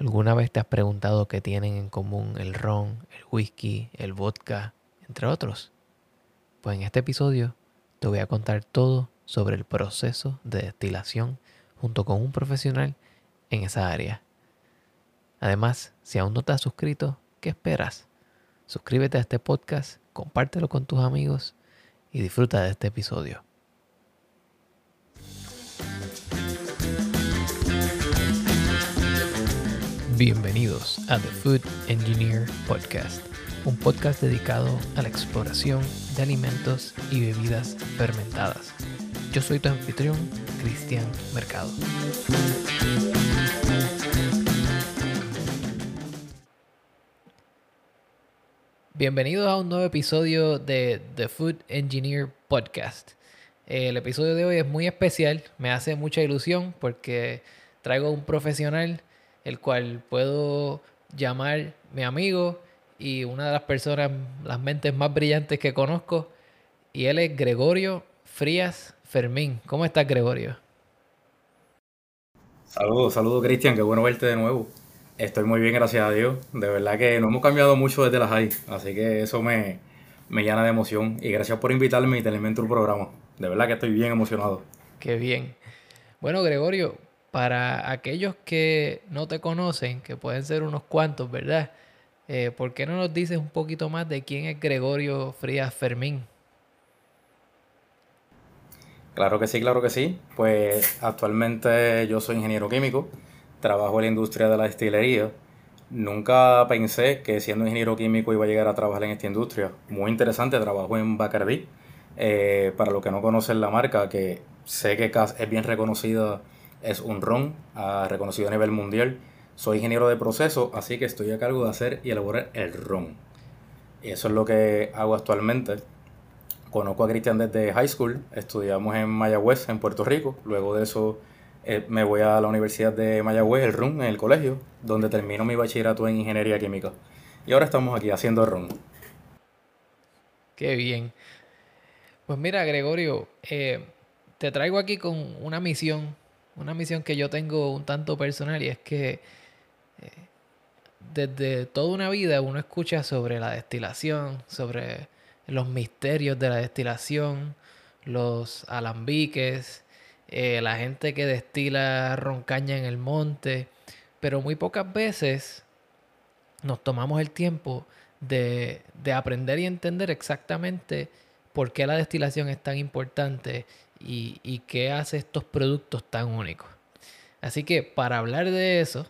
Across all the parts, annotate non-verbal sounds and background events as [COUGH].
¿Alguna vez te has preguntado qué tienen en común el ron, el whisky, el vodka, entre otros? Pues en este episodio te voy a contar todo sobre el proceso de destilación junto con un profesional en esa área. Además, si aún no te has suscrito, ¿qué esperas? Suscríbete a este podcast, compártelo con tus amigos y disfruta de este episodio. Bienvenidos a The Food Engineer Podcast, un podcast dedicado a la exploración de alimentos y bebidas fermentadas. Yo soy tu anfitrión, Cristian Mercado. Bienvenidos a un nuevo episodio de The Food Engineer Podcast. El episodio de hoy es muy especial, me hace mucha ilusión porque traigo un profesional el cual puedo llamar mi amigo y una de las personas, las mentes más brillantes que conozco, y él es Gregorio Frías Fermín. ¿Cómo estás, Gregorio? Saludos, saludos, Cristian, qué bueno verte de nuevo. Estoy muy bien, gracias a Dios. De verdad que no hemos cambiado mucho desde las high, así que eso me, me llena de emoción. Y gracias por invitarme y tenerme en tu programa. De verdad que estoy bien emocionado. Qué bien. Bueno, Gregorio, para aquellos que no te conocen, que pueden ser unos cuantos, ¿verdad? Eh, ¿Por qué no nos dices un poquito más de quién es Gregorio Frías Fermín? Claro que sí, claro que sí. Pues actualmente yo soy ingeniero químico, trabajo en la industria de la destilería. Nunca pensé que siendo ingeniero químico iba a llegar a trabajar en esta industria. Muy interesante, trabajo en Bacardi. Eh, para los que no conocen la marca, que sé que es bien reconocida es un ron ah, reconocido a nivel mundial. Soy ingeniero de proceso, así que estoy a cargo de hacer y elaborar el ron. Eso es lo que hago actualmente. Conozco a Cristian desde high school, estudiamos en Mayagüez, en Puerto Rico. Luego de eso eh, me voy a la Universidad de Mayagüez, el RUN, en el colegio, donde termino mi bachillerato en Ingeniería Química. Y ahora estamos aquí haciendo ron. Qué bien. Pues mira, Gregorio, eh, te traigo aquí con una misión una misión que yo tengo un tanto personal y es que eh, desde toda una vida uno escucha sobre la destilación, sobre los misterios de la destilación, los alambiques, eh, la gente que destila roncaña en el monte, pero muy pocas veces nos tomamos el tiempo de, de aprender y entender exactamente por qué la destilación es tan importante y, qué hace estos productos tan únicos. Así que para hablar de eso,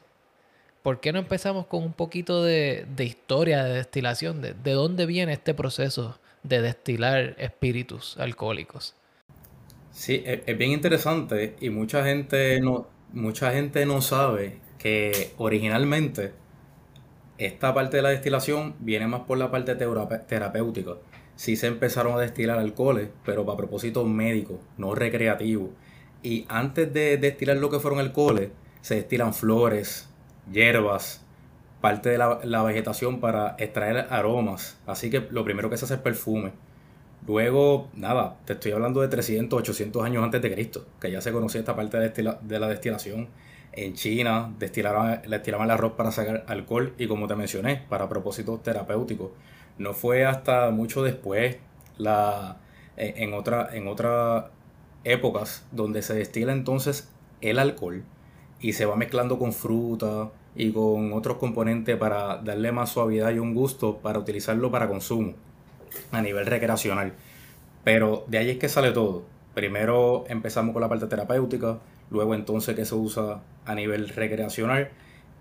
¿por qué no empezamos con un poquito de, historia de destilación? De, dónde viene este proceso de destilar espíritus alcohólicos? Sí, es, es, bien interesante y mucha gente no, mucha gente no sabe que originalmente esta parte de la destilación viene más por la parte terapéutica sí se empezaron a destilar alcoholes, pero para propósitos médicos, no recreativos. Y antes de destilar lo que fueron alcoholes, se destilan flores, hierbas, parte de la, vegetación para extraer aromas. Así que lo primero que se hace es perfume. Luego, nada, te estoy hablando de 300, 800 años antes de Cristo, que ya se conocía esta parte de, de la destilación. En China destilaban, destilaban el arroz para sacar alcohol y como te mencioné, para propósitos terapéuticos. No fue hasta mucho después, la, en, otra, en otras épocas, donde se destila entonces el alcohol y se va mezclando con fruta y con otros componentes para darle más suavidad y un gusto para utilizarlo para consumo a nivel recreacional. Pero de ahí es que sale todo. Primero empezamos con la parte terapéutica, luego entonces que se usa a nivel recreacional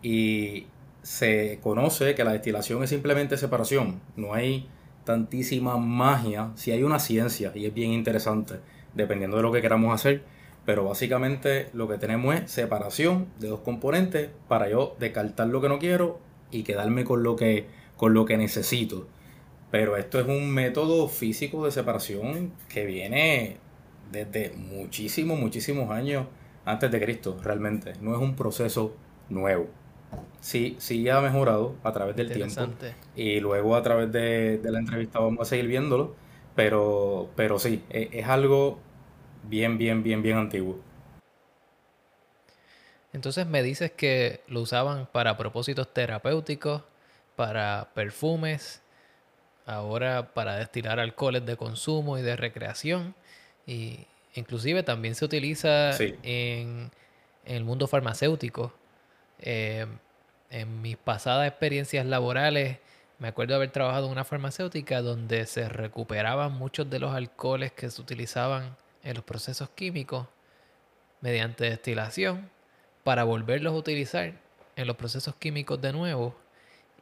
y se conoce que la destilación es simplemente separación, no hay tantísima magia, si hay una ciencia y es bien interesante, dependiendo de lo que queramos hacer, pero básicamente lo que tenemos es separación de dos componentes para yo descartar lo que no quiero y quedarme con lo que, con lo que necesito. Pero esto es un método físico de separación que viene desde muchísimos, muchísimos años antes de Cristo, realmente. No es un proceso nuevo sí, sí ha mejorado a través del tiempo. Y luego a través de, la entrevista vamos a seguir viéndolo. Pero, pero sí, es, es, algo bien, bien, bien, bien antiguo. Entonces me dices que lo usaban para propósitos terapéuticos, para perfumes, ahora para destilar alcoholes de consumo y de recreación. Y inclusive también se utiliza en, el mundo farmacéutico. Eh, en mis pasadas experiencias laborales, me acuerdo haber trabajado en una farmacéutica donde se recuperaban muchos de los alcoholes que se utilizaban en los procesos químicos mediante destilación para volverlos a utilizar en los procesos químicos de nuevo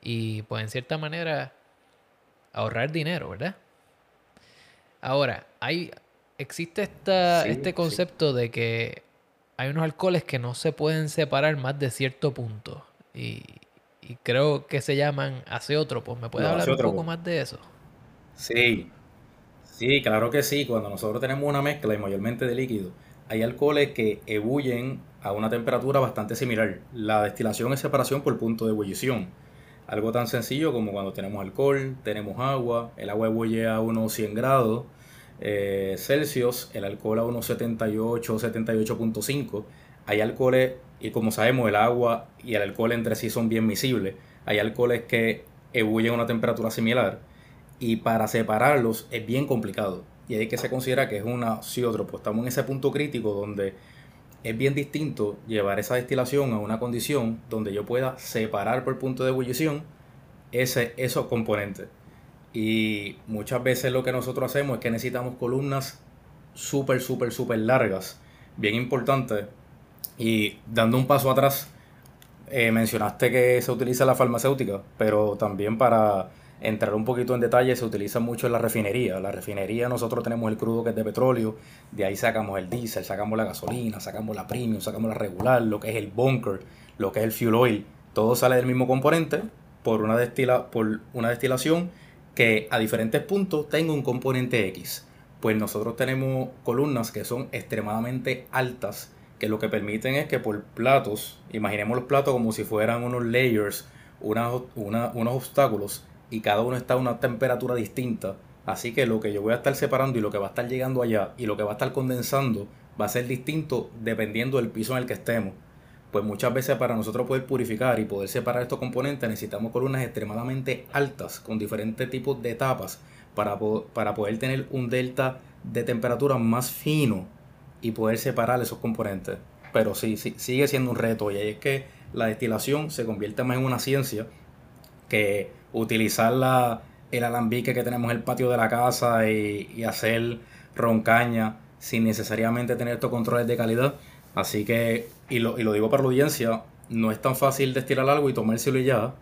y pues en cierta manera ahorrar dinero, ¿verdad? Ahora, hay, existe esta, este concepto de que hay unos alcoholes que no se pueden separar más de cierto punto. Y, creo que se llaman hace otro. Pues me puedes hablar un poco más de eso. Sí, sí, claro que sí. Cuando nosotros tenemos una mezcla y mayormente de líquido, hay alcoholes que ebullen a una temperatura bastante similar. La destilación es separación por punto de ebullición. Algo tan sencillo como cuando tenemos alcohol, tenemos agua, el agua ebulle a unos 100 grados eh, Celsius, el alcohol a unos 78, 78.5. Hay alcoholes, y como sabemos, el agua y el alcohol entre sí son bien miscibles. Hay alcoholes que ebullen a una temperatura similar y para separarlos es bien complicado. Y hay que se considera que es una. Pues estamos en ese punto crítico donde es bien distinto llevar esa destilación a una condición donde yo pueda separar por punto de ebullición ese, esos componentes. Y muchas veces lo que nosotros hacemos es que necesitamos columnas súper, súper, súper largas, bien importantes. Y dando un paso atrás, eh, mencionaste que se utiliza la farmacéutica, pero también para entrar un poquito en detalle, se utiliza mucho en la refinería. La refinería nosotros tenemos el crudo que es de petróleo, de ahí sacamos el diésel, sacamos la gasolina, sacamos la premium, sacamos la regular, lo que es el bunker, lo que es el fuel oil. Todo sale del mismo componente por una, destila, por una destilación que a diferentes puntos tenga un componente X. Pues nosotros tenemos columnas que son extremadamente altas, que lo que permiten es que por platos, imaginemos los platos como si fueran unos layers, unos obstáculos, y cada uno está a una temperatura distinta. Así que lo que yo voy a estar separando y lo que va a estar llegando allá y lo que va a estar condensando va a ser distinto dependiendo del piso en el que estemos. Pues muchas veces para nosotros poder purificar y poder separar estos componentes necesitamos columnas extremadamente altas con diferentes tipos de etapas para, para poder tener un delta de temperatura más fino y poder separar esos componentes. Pero sí, sí sigue siendo un reto y ahí es que la destilación se convierte más en una ciencia que utilizar la, el alambique que tenemos en el patio de la casa y, hacer roncaña sin necesariamente tener estos controles de calidad. Así que, y lo, y lo digo para la audiencia, no es tan fácil destilar algo y tomárselo ya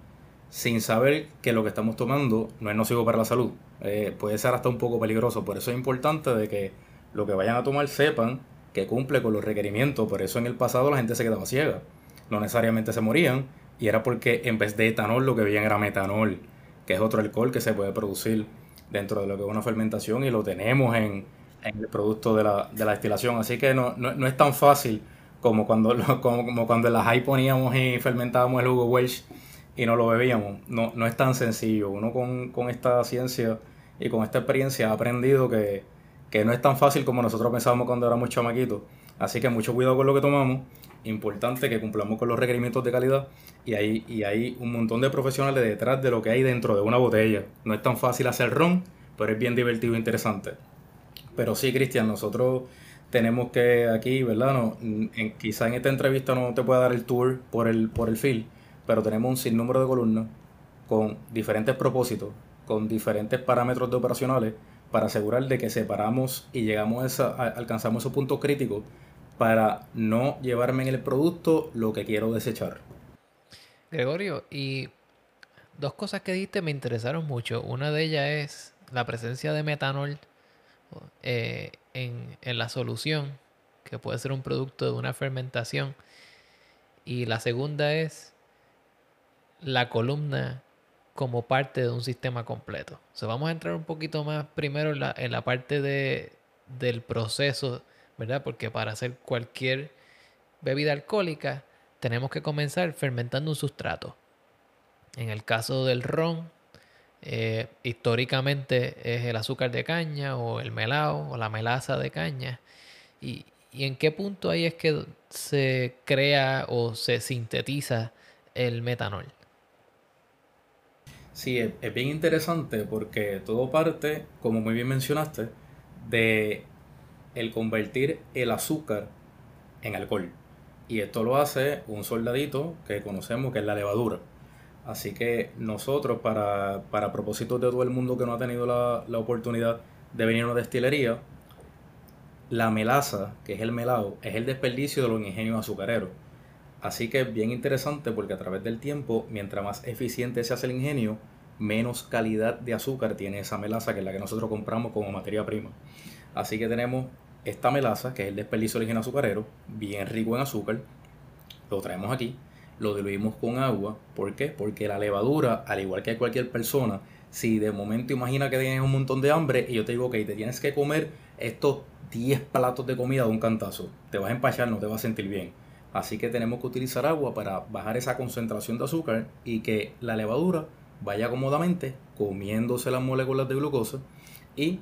sin saber que lo que estamos tomando no es nocivo para la salud. Eh, puede ser hasta un poco peligroso. Por eso es importante de que lo que vayan a tomar sepan que cumple con los requerimientos. Por eso en el pasado la gente se quedaba ciega. No necesariamente se morían, y era porque en vez de etanol lo que veían era metanol, que es otro alcohol que se puede producir dentro de lo que es una fermentación y lo tenemos en, el producto de la, destilación. Así que no, es tan fácil como cuando, [LAUGHS] como, cuando en la high poníamos y fermentábamos el jugo Welsh y no lo bebíamos. No, no es tan sencillo. Uno con, con esta ciencia y con esta experiencia ha aprendido que, que no es tan fácil como nosotros pensábamos cuando éramos chamaquitos. Así que mucho cuidado con lo que tomamos importante que cumplamos con los requerimientos de calidad y hay, y hay un montón de profesionales detrás de lo que hay dentro de una botella. No es tan fácil hacer ron, pero es bien divertido e interesante. Pero sí, Cristian, nosotros tenemos que aquí, ¿verdad? No, en, quizá en esta entrevista no te pueda dar el tour por el, por el fil, pero tenemos un sinnúmero de columnas con diferentes propósitos, con diferentes parámetros de operacionales para asegurar de que separamos y llegamos a, a alcanzamos esos puntos críticos para no llevarme en el producto lo que quiero desechar. Gregorio, y dos cosas que dijiste me interesaron mucho. Una de ellas es la presencia de metanol eh, en, la solución, que puede ser un producto de una fermentación. Y la segunda es la columna como parte de un sistema completo. O vamos a entrar un poquito más primero en la, en la parte de, del proceso ¿verdad? Porque para hacer cualquier bebida alcohólica tenemos que comenzar fermentando un sustrato. En el caso del ron, eh, históricamente es el azúcar de caña o el melao o la melaza de caña. Y, ¿Y en qué punto ahí es que se crea o se sintetiza el metanol? Sí, es, bien interesante porque todo parte, como muy bien mencionaste, de el convertir el azúcar en alcohol. Y esto lo hace un soldadito que conocemos que es la levadura. Así que nosotros, para, para propósitos de todo el mundo que no ha tenido la, la oportunidad de venir a una destilería, la melaza, que es el melado, es el desperdicio de los ingenios azucareros. Así que es bien interesante porque a través del tiempo, mientras más eficiente se hace el ingenio, menos calidad de azúcar tiene esa melaza que es la que nosotros compramos como materia prima. Así que tenemos esta melaza, que es el desperdicio del ingenio azucarero, bien rico en azúcar. Lo traemos aquí, lo diluimos con agua. ¿Por qué? Porque la levadura, al igual que cualquier persona, si de momento imagina que tienes un montón de hambre y yo te digo, que te tienes que comer estos 10 platos de comida de un cantazo. Te vas a empachar, no te vas a sentir bien. Así que tenemos que utilizar agua para bajar esa concentración de azúcar y que la levadura vaya cómodamente comiéndose las moléculas de glucosa y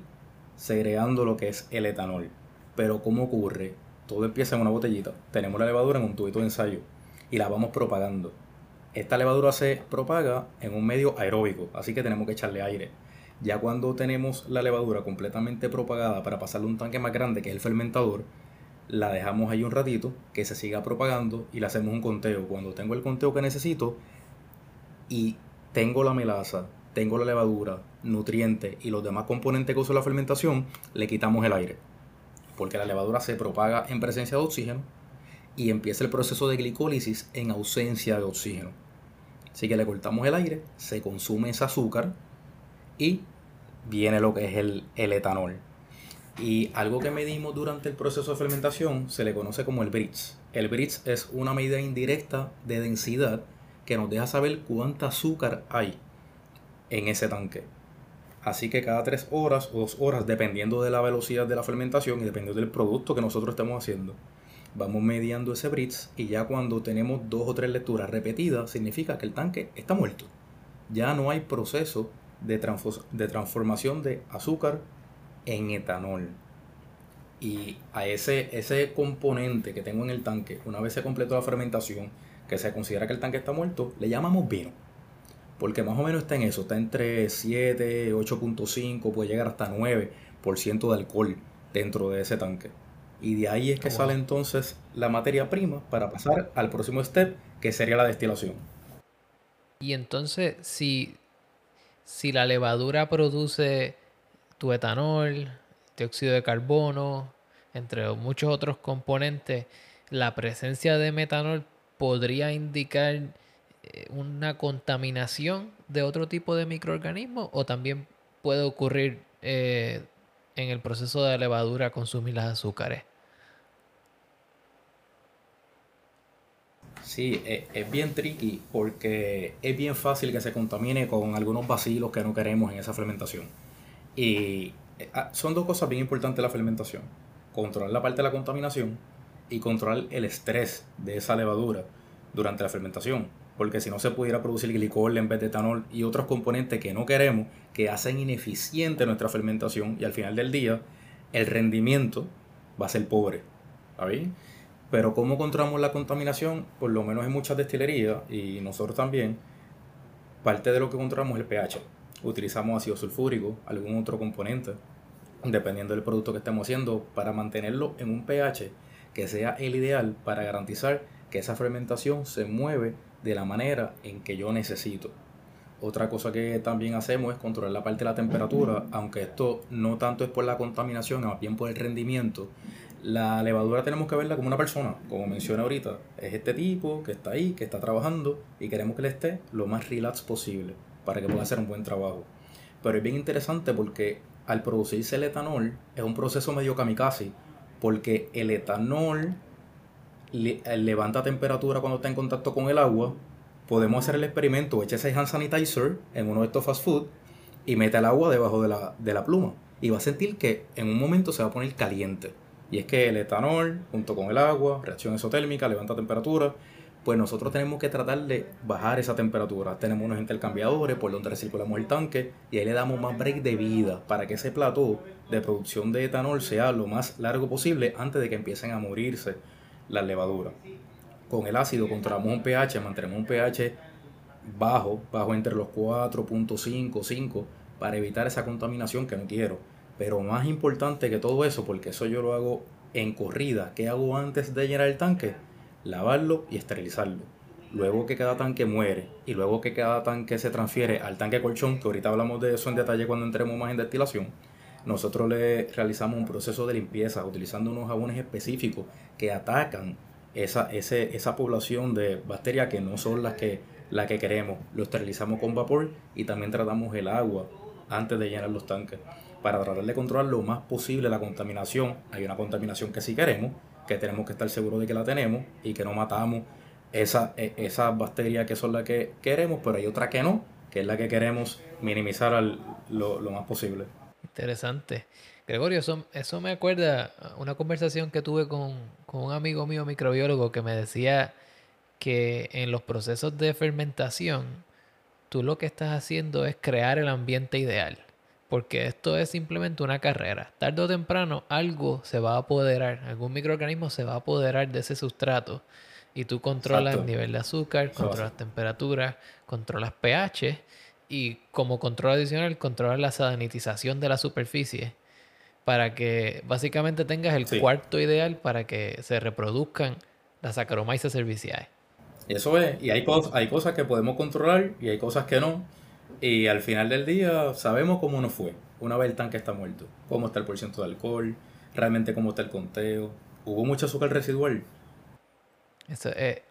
segregando lo que es el etanol. Pero ¿cómo ocurre? Todo empieza en una botellita. Tenemos la levadura en un tubito de ensayo y la vamos propagando. Esta levadura se propaga en un medio aeróbico, así que tenemos que echarle aire. Ya cuando tenemos la levadura completamente propagada para pasarle un tanque más grande que es el fermentador, la dejamos ahí un ratito, que se siga propagando y le hacemos un conteo. Cuando tengo el conteo que necesito y tengo la melaza, tengo la levadura, nutrientes y los demás componentes que uso la fermentación, le quitamos el aire. Porque la levadura se propaga en presencia de oxígeno y empieza el proceso de glicólisis en ausencia de oxígeno. Así que le cortamos el aire, se consume ese azúcar y viene lo que es el, etanol. Y algo que medimos durante el proceso de fermentación se le conoce como el Brix. El Brix es una medida indirecta de densidad que nos deja saber cuánta azúcar hay en ese tanque. Así que cada tres horas o dos horas, dependiendo de la velocidad de la fermentación y dependiendo del producto que nosotros estemos haciendo, vamos mediando ese Brix y ya cuando tenemos dos o tres lecturas repetidas, significa que el tanque está muerto. Ya no hay proceso de, de transformación de azúcar en etanol. Y a ese, ese componente que tengo en el tanque, una vez se completó la fermentación, que se considera que el tanque está muerto, le llamamos vino. Porque más o menos está en eso, está entre 7, 8.5, puede llegar hasta 9% de alcohol dentro de ese tanque. Y de ahí es que sale entonces la materia prima para pasar al próximo step, que sería la destilación. Y entonces, si si la levadura produce tu etanol, dióxido de carbono, entre muchos otros componentes, la presencia de metanol podría indicar eh, una contaminación de otro tipo de microorganismo o también puede ocurrir eh, en el proceso de levadura consumir las azúcares. Sí, e, es, bien tricky porque es bien fácil que se contamine con algunos vacilos que no queremos en esa fermentación. Y eh, ah, son dos cosas bien importantes la fermentación. Controlar la parte de la contaminación y controlar el estrés de esa levadura durante la fermentación. Porque si no se pudiera producir glicol en vez de etanol y otros componentes que no queremos, que hacen ineficiente nuestra fermentación y al final del día el rendimiento va a ser pobre. ¿Está? Pero ¿cómo controlamos la contaminación? Por lo menos en muchas destilerías y nosotros también, parte de lo que controlamos es el pH. Utilizamos ácido sulfúrico, algún otro componente, dependiendo del producto que estemos haciendo, para mantenerlo en un pH que sea el ideal para garantizar que esa fermentación se mueve de la manera en que yo necesito. Otra cosa que también hacemos es controlar la parte de la temperatura, aunque esto no tanto es por la contaminación, más bien por el rendimiento la levadura tenemos que verla como una persona, como mencioné ahorita. Es este tipo que está ahí, que está trabajando y queremos que le esté lo más relax posible para que pueda hacer un buen trabajo. Pero es bien interesante porque al producirse el etanol es un proceso medio kamikaze porque el etanol eh, levanta temperatura cuando está en contacto con el agua. Podemos hacer el experimento, echa ese hand sanitizer en uno de estos fast food y mete el agua debajo de la, de la pluma y va a sentir que en un momento se va a poner caliente y es que el etanol, junto con el agua, reacción exotérmica, levanta temperatura, pues nosotros tenemos que tratar de bajar esa temperatura. Tenemos unos intercambiadores por donde recirculamos el tanque y ahí le damos más break de vida para que ese plató de producción de etanol sea lo más largo posible antes de que empiecen a morirse las levaduras. Con el ácido controlamos un pH, mantenemos un pH bajo, bajo entre los 4.5, 5, para evitar esa contaminación que no quiero. Pero más importante que todo eso, porque eso yo lo hago en corrida, ¿qué hago antes de llenar el tanque? lavarlo y esterilizarlo. Luego que cada tanque muere y luego que cada tanque se transfiere al tanque colchón, que ahorita hablamos de eso en detalle cuando entremos más en destilación, nosotros le realizamos un proceso de limpieza utilizando unos jabones específicos que atacan esa, esa población de bacterias que no son las que, las que queremos. Lo esterilizamos con vapor y también tratamos el agua antes de llenar los tanques para tratar de controlar lo más posible la contaminación. Hay una contaminación que sí queremos, que tenemos que estar seguros de que la tenemos y que no matamos esa, e, esas bacterias que son las que queremos, pero hay otra que no, que es la que queremos minimizar al, lo, más posible. Interesante. Gregorio, eso, eso me acuerda una conversación que tuve con, con un amigo mío microbiólogo que me decía que en los procesos de fermentación, tú lo que estás haciendo es crear el ambiente ideal porque esto es simplemente una carrera. Tarde o temprano algo se va a apoderar, algún microorganismo se va a apoderar de ese sustrato y tú controlas el nivel de azúcar, controlas temperatura, controlas pH y como control adicional controlas la sanitización de la superficie para que básicamente tengas el cuarto ideal para que se reproduzcan las Saccharomyces cerevisiae. Eso es, y hay, hay cosas que podemos controlar y hay cosas que no. Y al final del día sabemos cómo nos fue. Una vez el tanque está muerto. Cómo está el porcentaje de alcohol. Realmente cómo está el conteo. ¿Hubo mucho azúcar residual? Eso es,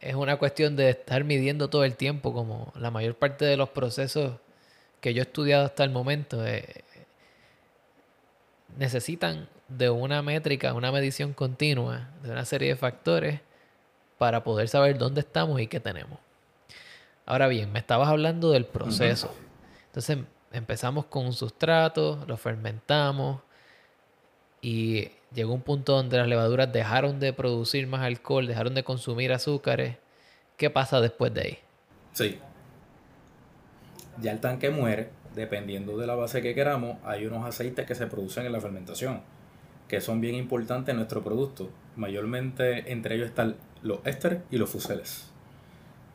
es una cuestión de estar midiendo todo el tiempo. Como la mayor parte de los procesos que yo he estudiado hasta el momento eh, necesitan de una métrica, una medición continua de una serie de factores para poder saber dónde estamos y qué tenemos. Ahora bien, me estabas hablando del proceso. Entonces empezamos con un sustrato, lo fermentamos y llegó un punto donde las levaduras dejaron de producir más alcohol, dejaron de consumir azúcares. ¿Qué pasa después de ahí? Sí. Ya el tanque muere, dependiendo de la base que queramos, hay unos aceites que se producen en la fermentación, que son bien importantes en nuestro producto. Mayormente entre ellos están los ésteres y los fuseles.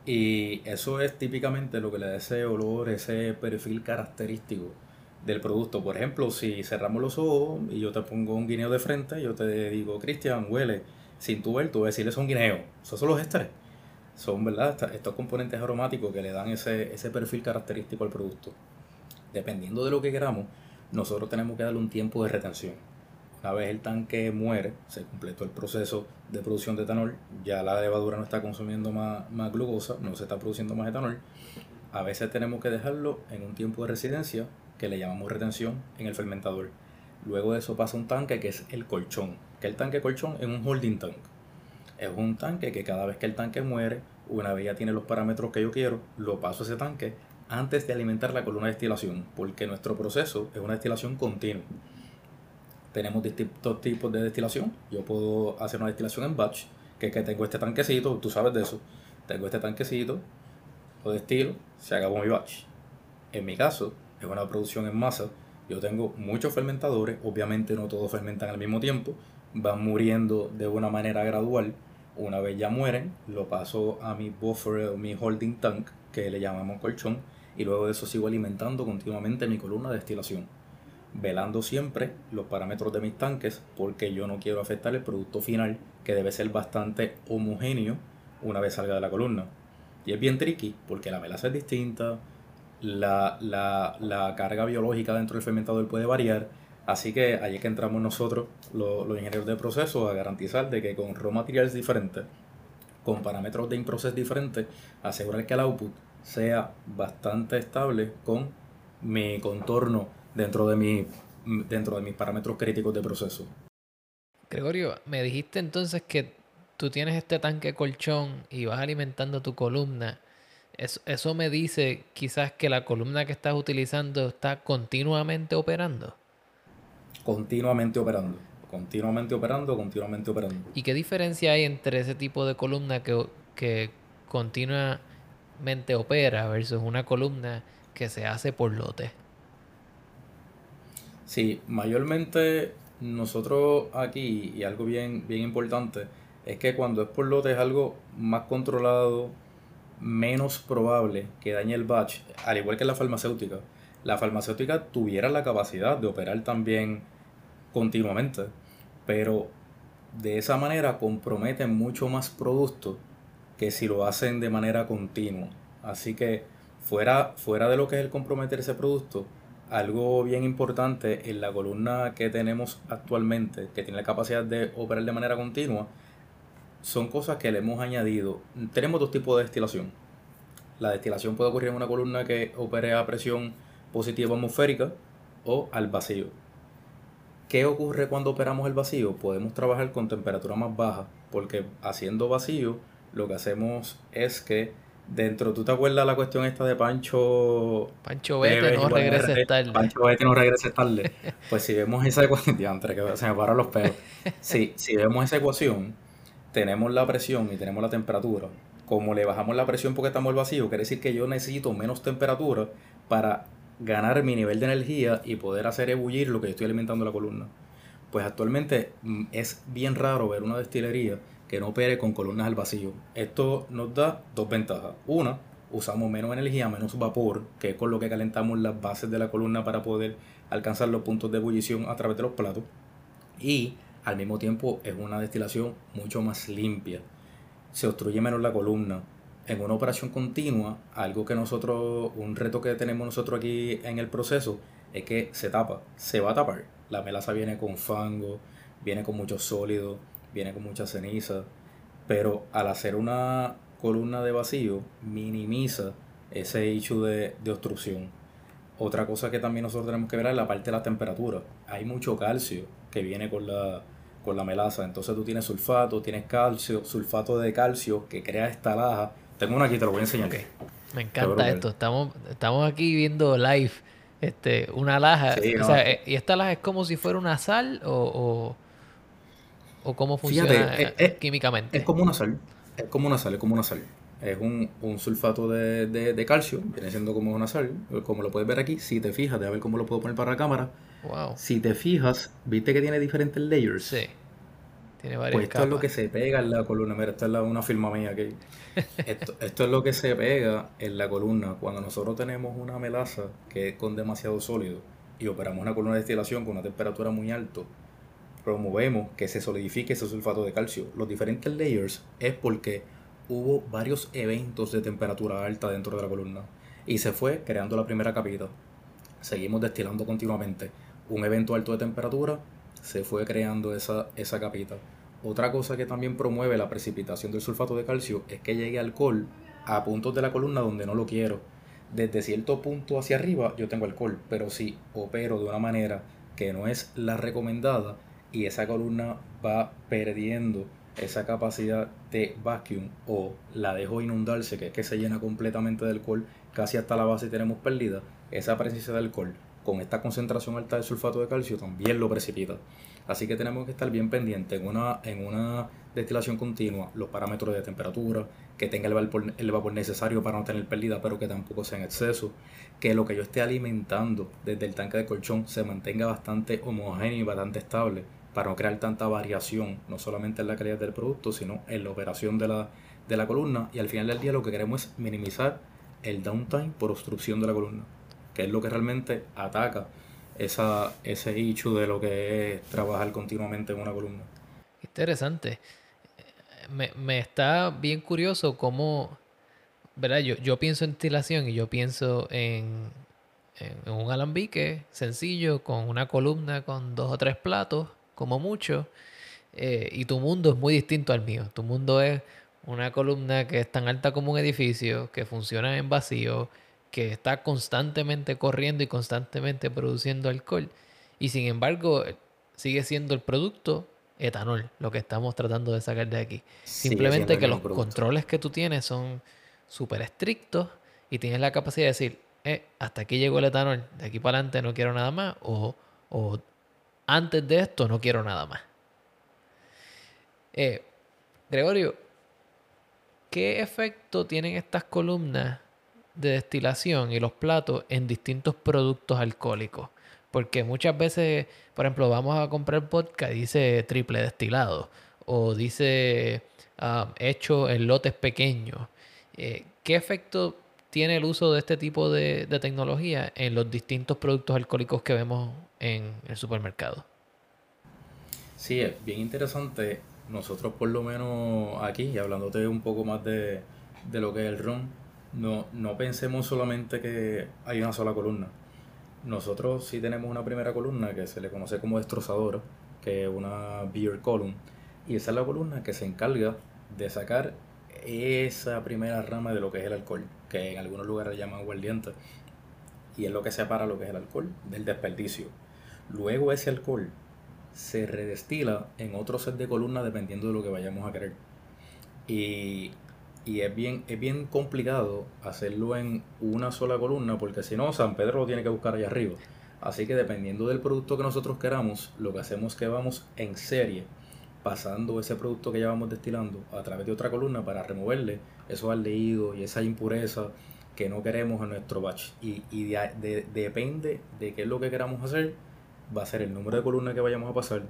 Y eso es típicamente lo que le da ese olor, ese perfil característico del producto. Por ejemplo, si cerramos los ojos y yo te pongo un guineo de frente, yo te digo, Cristian, huele, sin tu ver, tú decirle un guineo. Esos son los ésteres. Son, ¿verdad? Estos componentes aromáticos que le dan ese, ese perfil característico al producto. Dependiendo de lo que queramos, nosotros tenemos que darle un tiempo de retención. Una vez el tanque muere, se completó el proceso de producción de etanol, ya la levadura no está consumiendo más, más glucosa, no se está produciendo más etanol. A veces tenemos que dejarlo en un tiempo de residencia que le llamamos retención en el fermentador. Luego de eso pasa un tanque que es el colchón, que el tanque colchón es un holding tank. Es un tanque que cada vez que el tanque muere, una vez ya tiene los parámetros que yo quiero, lo paso a ese tanque antes de alimentar la columna de destilación, porque nuestro proceso es una destilación continua tenemos distintos tipos de destilación. Yo puedo hacer una destilación en batch, que es que tengo este tanquecito, tú sabes de eso. Tengo este tanquecito, lo destilo, se acabó mi batch. En mi caso, es una producción en masa. Yo tengo muchos fermentadores, obviamente no todos fermentan al mismo tiempo, van muriendo de una manera gradual. Una vez ya mueren, lo paso a mi buffer o mi holding tank, que le llamamos colchón, y luego de eso sigo alimentando continuamente mi columna de destilación velando siempre los parámetros de mis tanques porque yo no quiero afectar el producto final que debe ser bastante homogéneo una vez salga de la columna. Y es bien tricky porque la melaza es distinta, la, la, carga biológica dentro del fermentador puede variar, así que ahí es que entramos nosotros, los, ingenieros de proceso, a garantizar de que con raw materials diferentes, con parámetros de in-process diferentes, asegurar que el output sea bastante estable con mi contorno dentro de, mi, dentro de mis parámetros críticos de proceso. Gregorio, me dijiste entonces que tú tienes este tanque colchón y vas alimentando tu columna. Eso, eso me dice quizás que la columna que estás utilizando está continuamente operando. Continuamente operando. Continuamente operando, continuamente operando. ¿Y qué diferencia hay entre ese tipo de columna que, que continuamente opera versus una columna que se hace por lote? Sí, mayormente nosotros aquí, y algo bien, bien importante, es que cuando es por lote es algo más controlado, menos probable que dañe el batch, al igual que la farmacéutica. La farmacéutica tuviera la capacidad de operar también continuamente, pero de esa manera comprometen mucho más productos que si lo hacen de manera continua. Así que fuera, fuera de lo que es el comprometer ese producto, algo bien importante en la columna que tenemos actualmente, que tiene la capacidad de operar de manera continua, son cosas que le hemos añadido. Tenemos dos tipos de destilación. La destilación puede ocurrir en una columna que opere a presión positiva atmosférica o al vacío. ¿Qué ocurre cuando operamos el vacío? Podemos trabajar con temperatura más baja, porque haciendo vacío lo que hacemos es que dentro, ¿tú te acuerdas la cuestión esta de Pancho? Pancho vete, no regreses tarde. Pancho vete, no regreses tarde. [LAUGHS] pues si vemos esa ecuación, [LAUGHS] que se me paran los pelos. si vemos esa ecuación, tenemos la presión y tenemos la temperatura. Como le bajamos la presión porque estamos el vacío, quiere decir que yo necesito menos temperatura para ganar mi nivel de energía y poder hacer ebullir lo que estoy alimentando la columna. Pues actualmente mm, es bien raro ver una destilería que no opere con columnas al vacío. Esto nos da dos ventajas. Una, usamos menos energía, menos vapor, que es con lo que calentamos las bases de la columna para poder alcanzar los puntos de ebullición a través de los platos. Y al mismo tiempo es una destilación mucho más limpia. Se obstruye menos la columna. En una operación continua, algo que nosotros, un reto que tenemos nosotros aquí en el proceso, es que se tapa, se va a tapar. La melaza viene con fango, viene con mucho sólido, viene con mucha ceniza, pero al hacer una columna de vacío, minimiza ese hecho de, de obstrucción. Otra cosa que también nosotros tenemos que ver es la parte de la temperatura. Hay mucho calcio que viene con la, con la melaza. Entonces tú tienes sulfato, tienes calcio, sulfato de calcio que crea esta laja. Tengo una aquí, te lo voy a enseñar. Me encanta esto. Estamos, estamos aquí viendo live este, una laja. Eh, ¿Y esta laja es como si fuera una sal o, o, cómo funciona químicamente? Es como una sal. Es como una sal, es como una sal es un, sulfato de, calcio, viene siendo como una sal, como lo puedes ver aquí, si te fijas, de ver cómo lo puedo poner para la cámara, wow. si te fijas, viste que tiene diferentes layers. Sí. Tiene varias pues esto es lo que se pega en la columna, mira, esta es una firma mía aquí. [LAUGHS] esto, esto es lo que se pega en la columna cuando nosotros tenemos una melaza que es con demasiado sólido y operamos una columna de destilación con una temperatura muy alta, promovemos que se solidifique ese sulfato de calcio. Los diferentes layers es porque hubo varios eventos de temperatura alta dentro de la columna y se fue creando la primera capita. Seguimos destilando continuamente. Un evento alto de temperatura, se fue creando esa, esa capita. Otra cosa que también promueve la precipitación del sulfato de calcio es que llegue alcohol a puntos de la columna donde no lo quiero. Desde cierto punto hacia arriba yo tengo alcohol, pero si opero de una manera que no es la recomendada y esa columna va perdiendo esa capacidad de vacuum o la dejo inundarse, que es que se llena completamente de alcohol, casi hasta la base tenemos perdida, esa presencia de alcohol con esta concentración alta de sulfato de calcio también lo precipita. Así que tenemos que estar bien pendientes en una, en una destilación continua, los parámetros de temperatura, que tenga el vapor, el vapor necesario para no tener pérdida, pero que tampoco sea en exceso, que lo que yo esté alimentando desde el tanque de colchón se mantenga bastante homogéneo y bastante estable para no crear tanta variación, no solamente en la calidad del producto, sino en la operación de la, de la columna. Y al final del día lo que queremos es minimizar el downtime por obstrucción de la columna, que es lo que realmente ataca esa, ese hecho de lo que es trabajar continuamente en una columna. Interesante. Me, me está bien curioso cómo, ¿verdad? Yo, yo pienso en destilación y yo pienso en, en un alambique sencillo con una columna con dos o tres platos como mucho, eh, y tu mundo es muy distinto al mío. Tu mundo es una columna que es tan alta como un edificio, que funciona en vacío, que está constantemente corriendo y constantemente produciendo alcohol. Y sin embargo, sigue siendo el producto etanol, lo que estamos tratando de sacar de aquí. Simplemente que los controles que tú tienes son súper estrictos y tienes la capacidad de decir, eh, hasta aquí llegó el etanol, de aquí para adelante no quiero nada más, o, o antes de esto no quiero nada más. Eh, Gregorio, ¿qué efecto tienen estas columnas de destilación y los platos en distintos productos alcohólicos? Porque muchas veces, por ejemplo, vamos a comprar vodka, dice triple destilado o dice ah, hecho en lotes pequeños. Eh, ¿Qué efecto tiene el uso de este tipo de, tecnología en los distintos productos alcohólicos que vemos en el supermercado? Sí, es bien interesante. Nosotros por lo menos aquí, y hablándote un poco más de, lo que es el ron, no, no pensemos solamente que hay una sola columna. Nosotros sí tenemos una primera columna que se le conoce como destrozadora, que es una beer column, y esa es la columna que se encarga de sacar esa primera rama de lo que es el alcohol, que en algunos lugares llaman aguardiente, y es lo que separa lo que es el alcohol del desperdicio. Luego ese alcohol se redestila en otro set de columnas dependiendo de lo que vayamos a querer. Y, es, bien, es bien complicado hacerlo en una sola columna porque si no, San Pedro lo tiene que buscar allá arriba. Así que dependiendo del producto que nosotros queramos, lo que hacemos es que vamos en serie pasando ese producto que ya vamos destilando a través de otra columna para removerle esos aldehídos y esa impureza que no queremos en nuestro batch. Y, depende de qué es lo que queramos hacer, va a ser el número de columnas que vayamos a pasar,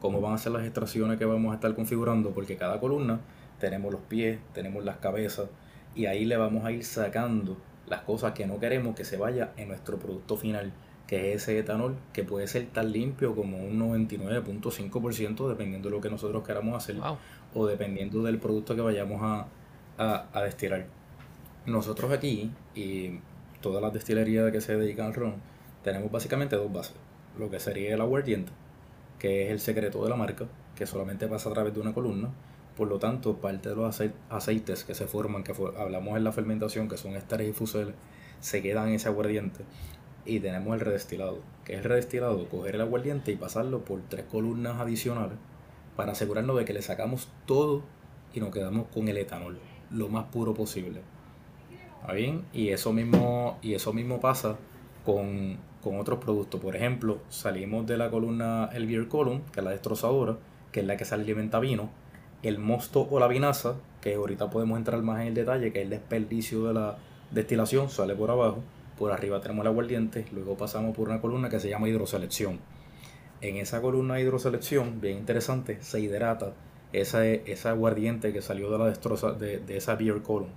cómo van a ser las extracciones que vamos a estar configurando, porque cada columna tenemos los pies, tenemos las cabezas, y ahí le vamos a ir sacando las cosas que no queremos que se vaya en nuestro producto final que es ese etanol que puede ser tan limpio como un 99.5% dependiendo de lo que nosotros queramos hacer o dependiendo del producto que vayamos a, a, destilar. Nosotros aquí y todas las destilerías que se dedican al ron tenemos básicamente dos bases. Lo que sería el aguardiente, que es el secreto de la marca, que solamente pasa a través de una columna. Por lo tanto, parte de los aceites que se forman, que hablamos en la fermentación, que son esteres y fuseles, se quedan en ese aguardiente y tenemos el redestilado, que es el redestilado, coger el aguardiente y pasarlo por tres columnas adicionales para asegurarnos de que le sacamos todo y nos quedamos con el etanol, lo más puro posible. ¿Está bien? Y eso mismo, y eso mismo pasa con, otros productos. Por ejemplo, salimos de la columna el beer column, que es la destrozadora, que es la que se alimenta vino, el mosto o la vinaza, que ahorita podemos entrar más en el detalle, que es el desperdicio de la destilación, sale por abajo por arriba tenemos el aguardiente, luego pasamos por una columna que se llama hidroselección. En esa columna de hidroselección, bien interesante, se hidrata esa, esa aguardiente que salió de la destroza de, esa beer column.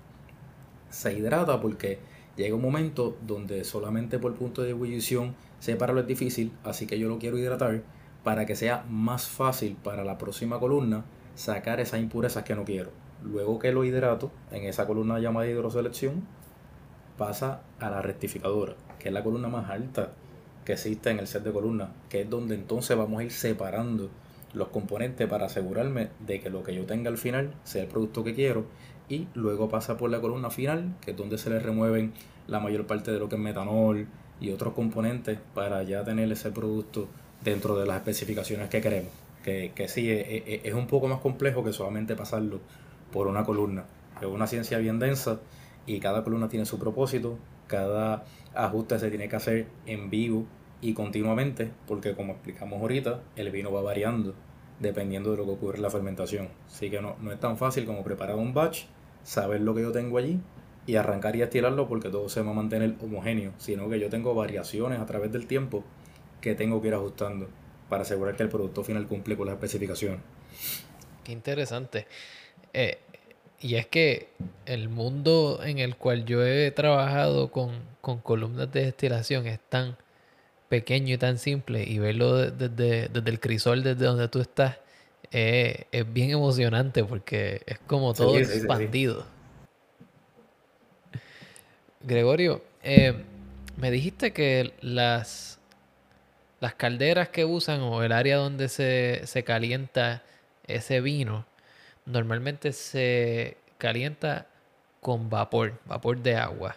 Se hidrata porque llega un momento donde solamente por punto de ebullición separarlo es difícil, así que yo lo quiero hidratar para que sea más fácil para la próxima columna sacar esas impurezas que no quiero. Luego que lo hidrato en esa columna llamada hidroselección, pasa a la rectificadora, que es la columna más alta que existe en el set de columnas, que es donde entonces vamos a ir separando los componentes para asegurarme de que lo que yo tenga al final sea el producto que quiero y luego pasa por la columna final, que es donde se le remueven la mayor parte de lo que es metanol y otros componentes para ya tener ese producto dentro de las especificaciones que queremos. Que, que sí, es, es un poco más complejo que solamente pasarlo por una columna. Es una ciencia bien densa y cada columna tiene su propósito, cada ajuste se tiene que hacer en vivo y continuamente, porque como explicamos ahorita, el vino va variando dependiendo de lo que ocurre en la fermentación. Así que no, no es tan fácil como preparar un batch, saber lo que yo tengo allí y arrancar y estirarlo porque todo se va a mantener homogéneo, sino que yo tengo variaciones a través del tiempo que tengo que ir ajustando para asegurar que el producto final cumple con las especificaciones. Qué interesante. Eh, y es que el mundo en el cual yo he trabajado con, columnas de destilación es tan pequeño y tan simple y verlo desde, el crisol, desde donde tú estás, es bien emocionante porque es como todo expandido. Gregorio, eh, me dijiste que las, las calderas que usan o el área donde se, se calienta ese vino, normalmente se calienta con vapor, vapor de agua.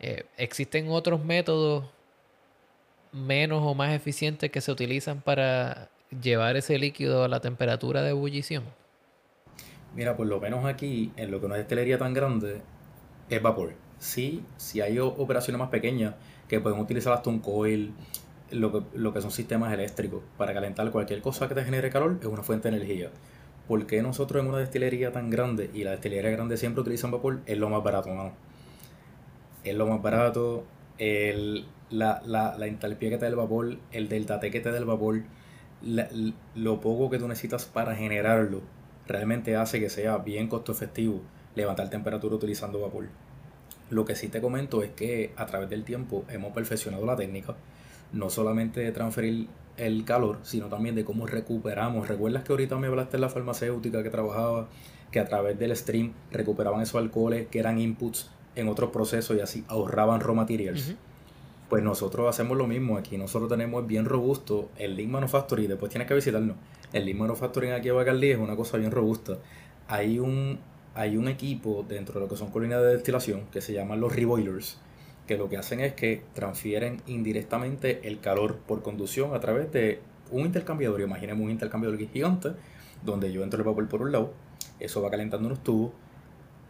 Eh, ¿Existen otros métodos menos o más eficientes que se utilizan para llevar ese líquido a la temperatura de ebullición? Mira, por lo menos aquí, en lo que no es destilería tan grande, es vapor. Sí, si hay operaciones más pequeñas que pueden utilizar hasta un coil, lo que, lo que son sistemas eléctricos para calentar cualquier cosa que te genere calor es una fuente de energía ¿por qué nosotros en una destilería tan grande, y la destilería grande siempre utilizan vapor, es lo más barato, no? Es lo más barato, el, la, la, la entalpía que te da el vapor, el delta T que te da el vapor, lo poco que tú necesitas para generarlo, realmente hace que sea bien costo efectivo levantar temperatura utilizando vapor. Lo que sí te comento es que a través del tiempo hemos perfeccionado la técnica, no solamente de transferir el calor, sino también de cómo recuperamos. ¿Recuerdas que ahorita me hablaste de la farmacéutica que trabajaba, que a través del stream recuperaban esos alcoholes que eran inputs en otros procesos y así ahorraban raw materials? Pues nosotros hacemos lo mismo aquí. Nosotros tenemos bien robusto el Lean Manufacturing. Después tienes que visitarnos. El Lean Manufacturing aquí en Bacardí es una cosa bien robusta. Hay un, hay un equipo dentro de lo que son colinas de destilación que se llaman los reboilers que lo que hacen es que transfieren indirectamente el calor por conducción a través de un intercambiador. Imaginemos un intercambiador gigante donde yo entro el vapor por un lado, eso va calentando unos tubos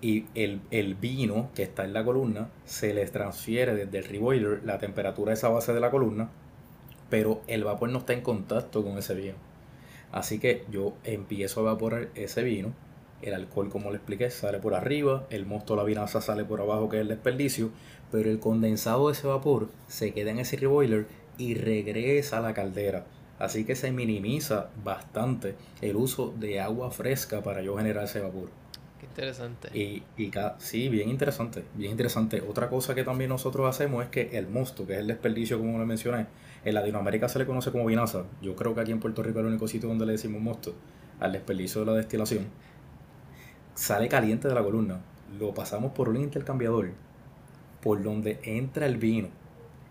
y el, el, vino que está en la columna se les transfiere desde el reboiler la temperatura de esa base de la columna, pero el vapor no está en contacto con ese vino. Así que yo empiezo a evaporar ese vino el alcohol, como le expliqué, sale por arriba, el mosto, la vinaza sale por abajo, que es el desperdicio, pero el condensado de ese vapor se queda en ese reboiler y regresa a la caldera. Así que se minimiza bastante el uso de agua fresca para yo generar ese vapor. Qué interesante. Y, y sí, bien interesante, bien interesante. Otra cosa que también nosotros hacemos es que el mosto, que es el desperdicio como le mencioné, en Latinoamérica se le conoce como vinaza. Yo creo que aquí en Puerto Rico es el único sitio donde le decimos mosto al desperdicio de la destilación sale caliente de la columna. Lo pasamos por un intercambiador por donde entra el vino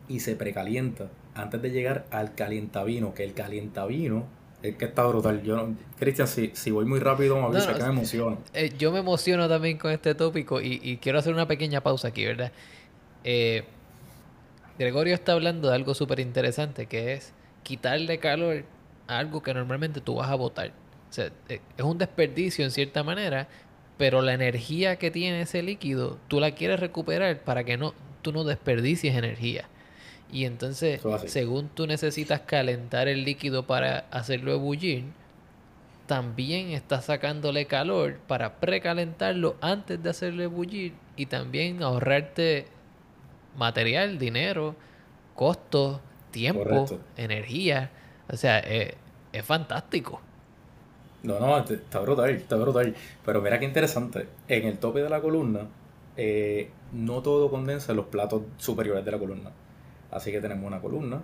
y se precalienta antes de llegar al calientavino, que el calientavino es que está brutal. Yo, Cristian, si, si voy muy rápido, me avisa que me emociono. Eh, yo me emociono también con este tópico y, quiero hacer una pequeña pausa aquí, ¿verdad? Eh, Gregorio está hablando de algo súper interesante, que es quitarle calor a algo que normalmente tú vas a botar. O sea, eh, es un desperdicio en cierta manera, pero la energía que tiene ese líquido, tú la quieres recuperar para que no, tú no desperdicies energía. Y entonces, según tú necesitas calentar el líquido para hacerlo ebullir, también estás sacándole calor para precalentarlo antes de hacerlo ebullir y también ahorrarte material, dinero, costos, tiempo, energía. O sea, es fantástico. No, no, está brutal, está brutal. Pero mira qué interesante. En el tope de la columna, eh, no todo condensa en los platos superiores de la columna. Así que tenemos una columna,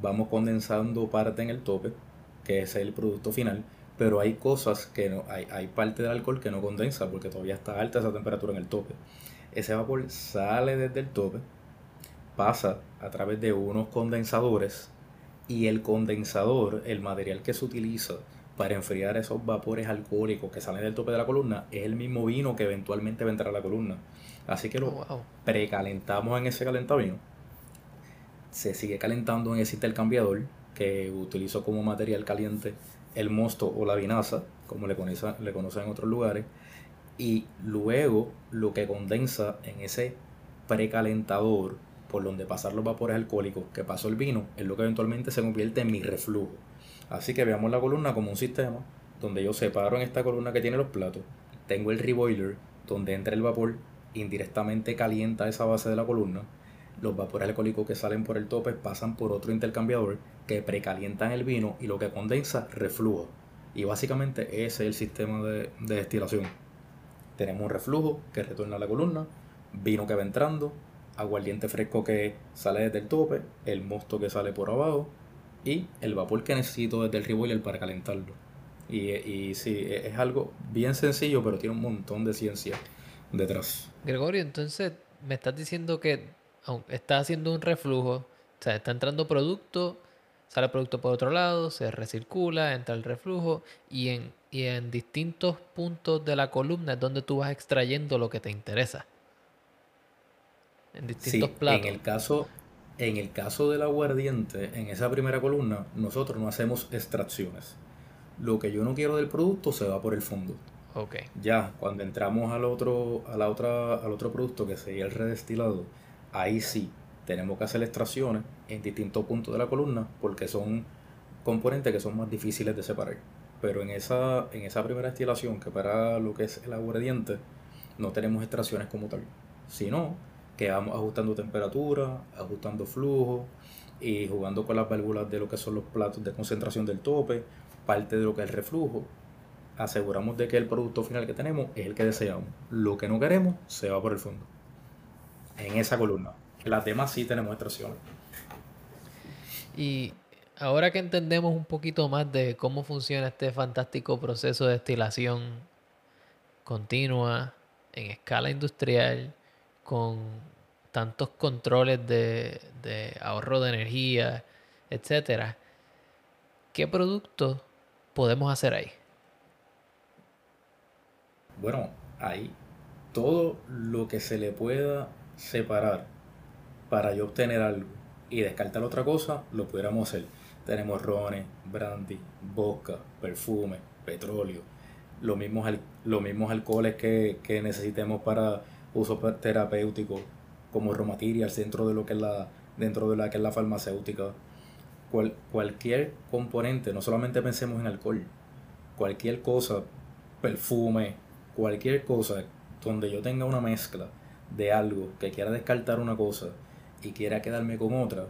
vamos condensando parte en el tope, que es el producto final, pero hay cosas que no, hay, hay parte del alcohol que no condensa porque todavía está alta esa temperatura en el tope. Ese vapor sale desde el tope, pasa a través de unos condensadores y el condensador, el material que se utiliza, para enfriar esos vapores alcohólicos que salen del tope de la columna es el mismo vino que eventualmente va a entrar a la columna. Así que lo oh, precalentamos en ese calentavino. Se sigue calentando en ese intercambiador que utilizo como material caliente el mosto o la vinaza, como le, conocen, le conocen en otros lugares. Y luego lo que condensa en ese precalentador por donde pasan los vapores alcohólicos que pasó el vino es lo que eventualmente se convierte en mi reflujo. Así que veamos la columna como un sistema donde yo separo en esta columna que tiene los platos, tengo el reboiler donde entra el vapor, indirectamente calienta esa base de la columna, los vapores alcohólicos que salen por el tope pasan por otro intercambiador que precalientan el vino y lo que condensa reflujo. Y básicamente ese es el sistema de, de destilación. Tenemos un reflujo que retorna a la columna, vino que va entrando, aguardiente fresco que sale desde el tope, el mosto que sale por abajo, y el vapor que necesito desde el reboiler para calentarlo. Y, y sí, e, es algo bien sencillo, pero tiene un montón de ciencia detrás. Gregorio, entonces me estás diciendo que está haciendo un reflujo, o sea, está entrando producto, sale producto por otro lado, se recircula, entra el reflujo y en, y en distintos puntos de la columna es donde tú vas extrayendo lo que te interesa. En distintos platos. En el caso, en el caso del aguardiente, en esa primera columna, nosotros no hacemos extracciones. Lo que yo no quiero del producto se va por el fondo. Okay. Ya, cuando entramos al otro, a la otra, al otro producto que sería el redestilado, ahí sí tenemos que hacer extracciones en distintos puntos de la columna porque son componentes que son más difíciles de separar. pero en esa, en esa primera destilación, que para lo que es el aguardiente, no tenemos extracciones como tal, sino que vamos ajustando temperatura, ajustando flujo y jugando con las válvulas de lo que son los platos de concentración del tope, parte de lo que es el reflujo. Aseguramos de que el producto final que tenemos es el que deseamos. Lo que no queremos se va por el fondo. En esa columna. Las demás sí tenemos extracciones. Y ahora que entendemos un poquito más de cómo funciona este fantástico proceso de destilación continua en escala industrial, con tantos controles de, ahorro de energía, etcétera, ¿qué producto podemos hacer ahí? Bueno, ahí todo lo que se le pueda separar para yo obtener algo y descartar otra cosa, lo pudiéramos hacer. Tenemos rones, brandy, vodka, perfume, petróleo, los mismos, los mismos alcoholes que, necesitemos para uso terapéutico, como raw dentro de lo que es la, dentro de la que es la farmacéutica. cualquier componente, no solamente pensemos en alcohol, cualquier cosa, perfume, cualquier cosa donde yo tenga una mezcla de algo que quiera descartar una cosa y quiera quedarme con otra,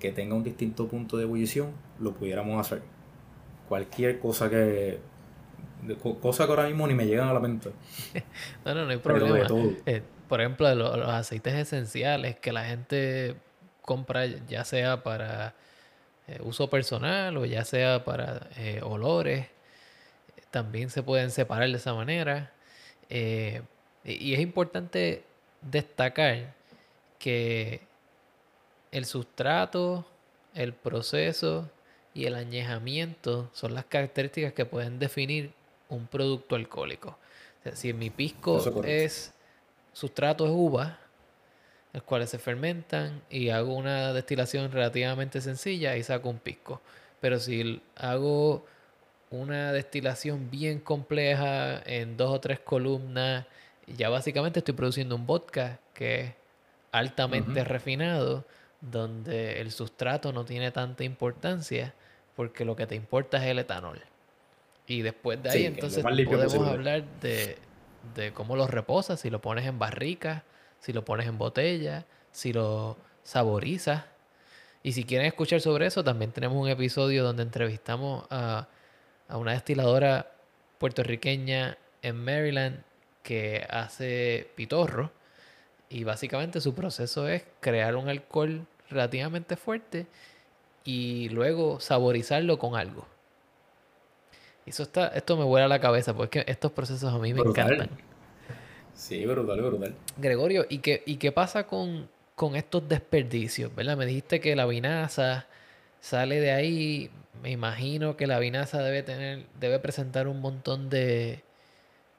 que tenga un distinto punto de ebullición, lo pudiéramos hacer. Cualquier cosa que. Cosa que ahora mismo ni me llegan a la mente. [LAUGHS] no, no, no hay problema. Eh, por ejemplo, los, aceites esenciales que la gente compra, ya sea para eh, uso personal o ya sea para eh, olores, también se pueden separar de esa manera. y es importante destacar que el sustrato, el proceso y el añejamiento son las características que pueden definir un producto alcohólico. si mi pisco es sustrato es uva, los cuales se fermentan y hago una destilación relativamente sencilla y saco un pisco. Pero si hago una destilación bien compleja en dos o tres columnas ya básicamente estoy produciendo un vodka que es altamente refinado, donde el sustrato no tiene tanta importancia, porque lo que te importa es el etanol. Y después de ahí, entonces podemos hablar de, de cómo lo reposas, si lo pones en barrica, si lo pones en botella, si lo saborizas. Y si quieren escuchar sobre eso, también tenemos un episodio donde entrevistamos a, a una destiladora puertorriqueña en Maryland que hace pitorro y básicamente su proceso es crear un alcohol relativamente fuerte y luego saborizarlo con algo. Y eso está, esto me vuela la cabeza porque estos procesos a mí me encantan. Sí, brutal, brutal. Gregorio, ¿y qué, y qué pasa con, con estos desperdicios? ¿Verdad? Me dijiste que la vinaza sale de ahí. Me imagino que la vinaza debe tener, debe presentar un montón de,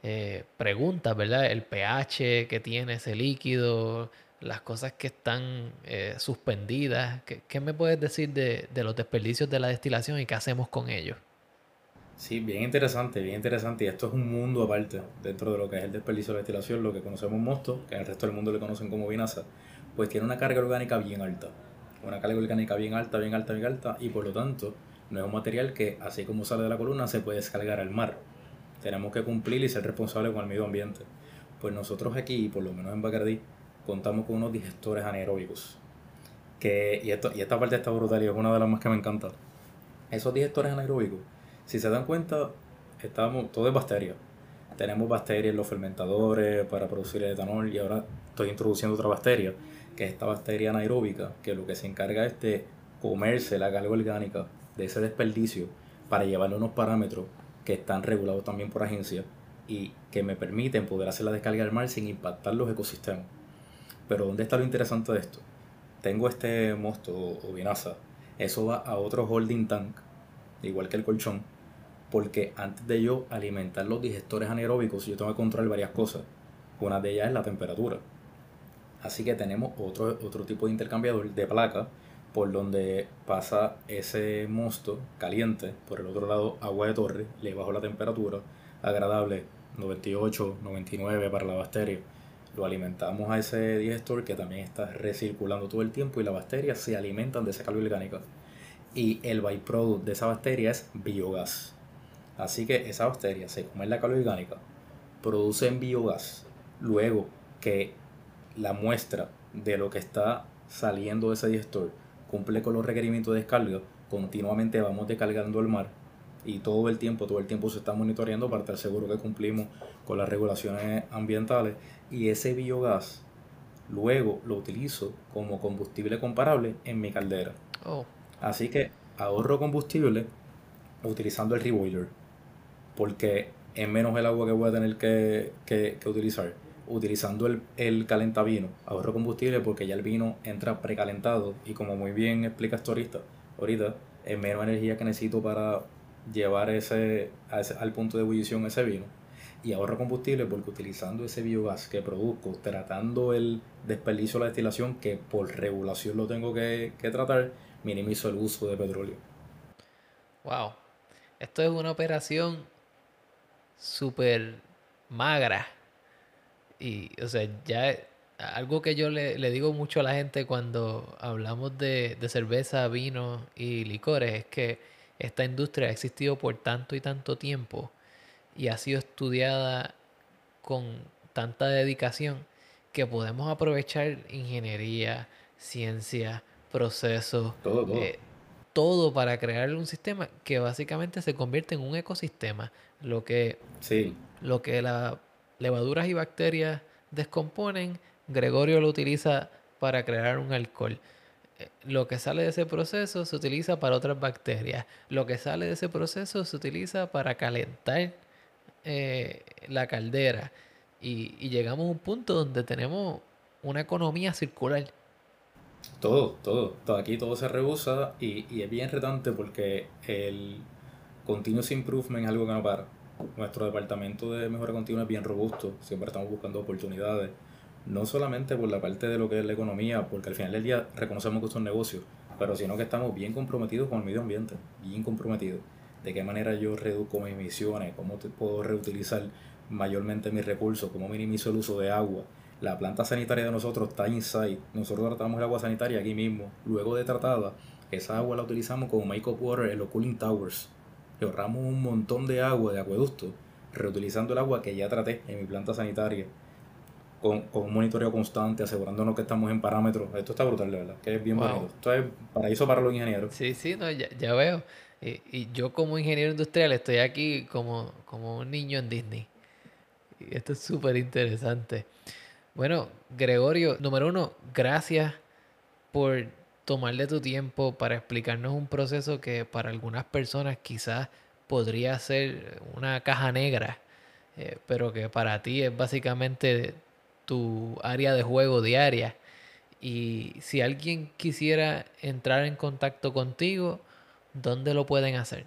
eh, preguntas, ¿verdad? El pH que tiene ese líquido, las cosas que están eh, suspendidas. ¿Qué, me puedes decir de, los desperdicios de la destilación y qué hacemos con ellos? Sí, bien interesante, bien interesante. Y esto es un mundo aparte dentro de lo que es el desperdicio de la destilación, lo que conocemos mosto, que en el resto del mundo le conocen como vinaza, pues tiene una carga orgánica bien alta. Una carga orgánica bien alta, bien alta, bien alta, y por lo tanto no es un material que, así como sale de la columna, se puede descargar al mar tenemos que cumplir y ser responsables con el medio ambiente. Pues nosotros aquí, por lo menos en Bacardí, contamos con unos digestores anaeróbicos. Que, y, esto, y esta parte está brutal y es una de las más que me encanta. Esos digestores anaeróbicos, si se dan cuenta, estamos, todo es bacteria. Tenemos bacterias en los fermentadores para producir el etanol y ahora estoy introduciendo otra bacteria, que es esta bacteria anaeróbica, que lo que se encarga es de comerse la carga orgánica de ese desperdicio para llevarle unos parámetros que están regulados también por agencias y que me permiten poder hacer la descarga al mar sin impactar los ecosistemas. Pero ¿dónde está lo interesante de esto? Tengo este mosto o vinaza, eso va a otro holding tank, igual que el colchón, porque antes de yo alimentar los digestores anaeróbicos, yo tengo que controlar varias cosas. Una de ellas es la temperatura. Así que tenemos otro, otro tipo de intercambiador de placa por donde pasa ese mosto caliente, por el otro lado agua de torre, le bajo la temperatura, agradable, 98, 99 para la bacteria. Lo alimentamos a ese digestor que también está recirculando todo el tiempo y las bacterias se alimentan de esa calor orgánica. Y el byproduct de esa bacteria es biogás. Así que esa bacteria se come la cal orgánica, producen biogás, luego que la muestra de lo que está saliendo de ese digestor cumple con los requerimientos de descarga, continuamente vamos descargando el mar y todo el tiempo, todo el tiempo se está monitoreando para estar seguro que cumplimos con las regulaciones ambientales y ese biogás luego lo utilizo como combustible comparable en mi caldera. Oh. Así que ahorro combustible utilizando el reboiler porque es menos el agua que voy a tener que, que, utilizar. Utilizando el, el calentavino, ahorro combustible porque ya el vino entra precalentado y como muy bien explica esto ahorita, es menos energía que necesito para llevar ese, al punto de ebullición ese vino. Y ahorro combustible porque utilizando ese biogás que produzco, tratando el desperdicio de la destilación, que por regulación lo tengo que, que tratar, minimizo el uso de petróleo. Wow. Esto es una operación súper magra. Y, o sea, ya algo que yo le, digo mucho a la gente cuando hablamos de, de, cerveza, vino y licores es que esta industria ha existido por tanto y tanto tiempo y ha sido estudiada con tanta dedicación que podemos aprovechar ingeniería, ciencia, procesos, todo, todo. Eh, todo para crear un sistema que básicamente se convierte en un ecosistema. Lo que, lo que las levaduras y bacterias descomponen, Gregorio lo utiliza para crear un alcohol. Eh, lo que sale de ese proceso se utiliza para otras bacterias. Lo que sale de ese proceso se utiliza para calentar eh, la caldera. Y, y llegamos a un punto donde tenemos una economía circular. Todo, todo, todo. Aquí todo se rehúsa y, y es bien retante porque el continuous improvement es algo que no para. Nuestro departamento de mejora continua es bien robusto, siempre estamos buscando oportunidades, no solamente por la parte de lo que es la economía, porque al final del día reconocemos que es un negocio, pero sino que estamos bien comprometidos con el medio ambiente, bien comprometidos. De qué manera yo reduzco mis emisiones, cómo puedo reutilizar mayormente mis recursos, cómo minimizo el uso de agua, la planta sanitaria de nosotros está inside. Nosotros tratamos el agua sanitaria aquí mismo. Luego de tratada, esa agua la utilizamos como make-up water en los cooling towers. Y ahorramos un montón de agua de acueducto reutilizando el agua que ya traté en mi planta sanitaria. Con, un monitoreo constante, asegurándonos que estamos en parámetros. Esto está brutal, de verdad, que es bien bonito. Esto es paraíso para los ingenieros. Sí, sí, no, ya, veo. Y, yo como ingeniero industrial estoy aquí como, como un niño en Disney. Y esto es súper interesante. Bueno, Gregorio, número uno, gracias por tomarle tu tiempo para explicarnos un proceso que para algunas personas quizás podría ser una caja negra, eh, pero que para ti es básicamente tu área de juego diaria. Y si alguien quisiera entrar en contacto contigo, ¿dónde lo pueden hacer?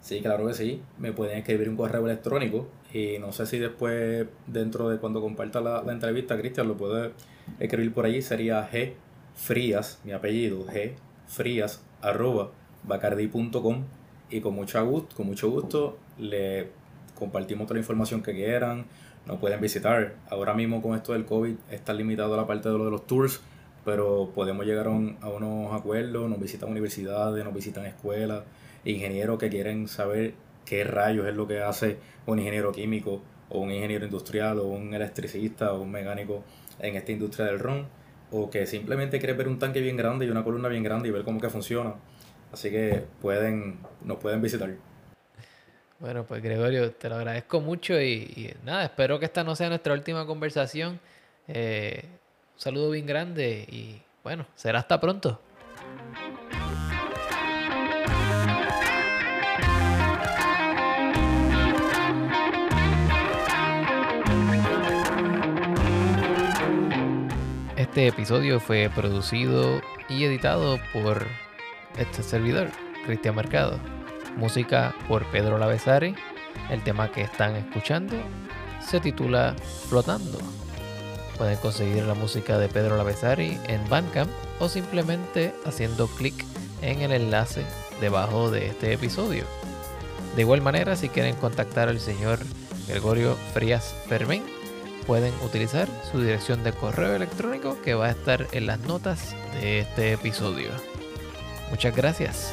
Sí, claro que sí. Me pueden escribir un correo electrónico y no sé si después, dentro de cuando comparta la, entrevista, Cristian lo puede escribir por allí. Sería G Frías, mi apellido, G Frías, arroba bacardi.com y con mucho gusto, con mucho gusto le compartimos toda la información que quieran. Nos pueden visitar. Ahora mismo con esto del COVID está limitado a la parte de lo de los tours, pero podemos llegar a, a unos acuerdos. Nos visitan universidades, nos visitan escuelas ingenieros que quieren saber qué rayos es lo que hace un ingeniero químico o un ingeniero industrial o un electricista o un mecánico en esta industria del ron o que simplemente quiere ver un tanque bien grande y una columna bien grande y ver cómo que funciona. Así que pueden, nos pueden visitar. Bueno, pues Gregorio, te lo agradezco mucho y, nada, espero que esta no sea nuestra última conversación. Eh, un saludo bien grande y bueno, será hasta pronto. Este episodio fue producido y editado por este servidor, Cristian Mercado. Música por Pedro Lavesari. El tema que están escuchando se titula Flotando. Pueden conseguir la música de Pedro Lavesari en Bandcamp o simplemente haciendo clic en el enlace debajo de este episodio. De igual manera, si quieren contactar al señor Gregorio Frías Fermín, pueden utilizar su dirección de correo electrónico que va a estar en las notas de este episodio. Muchas gracias.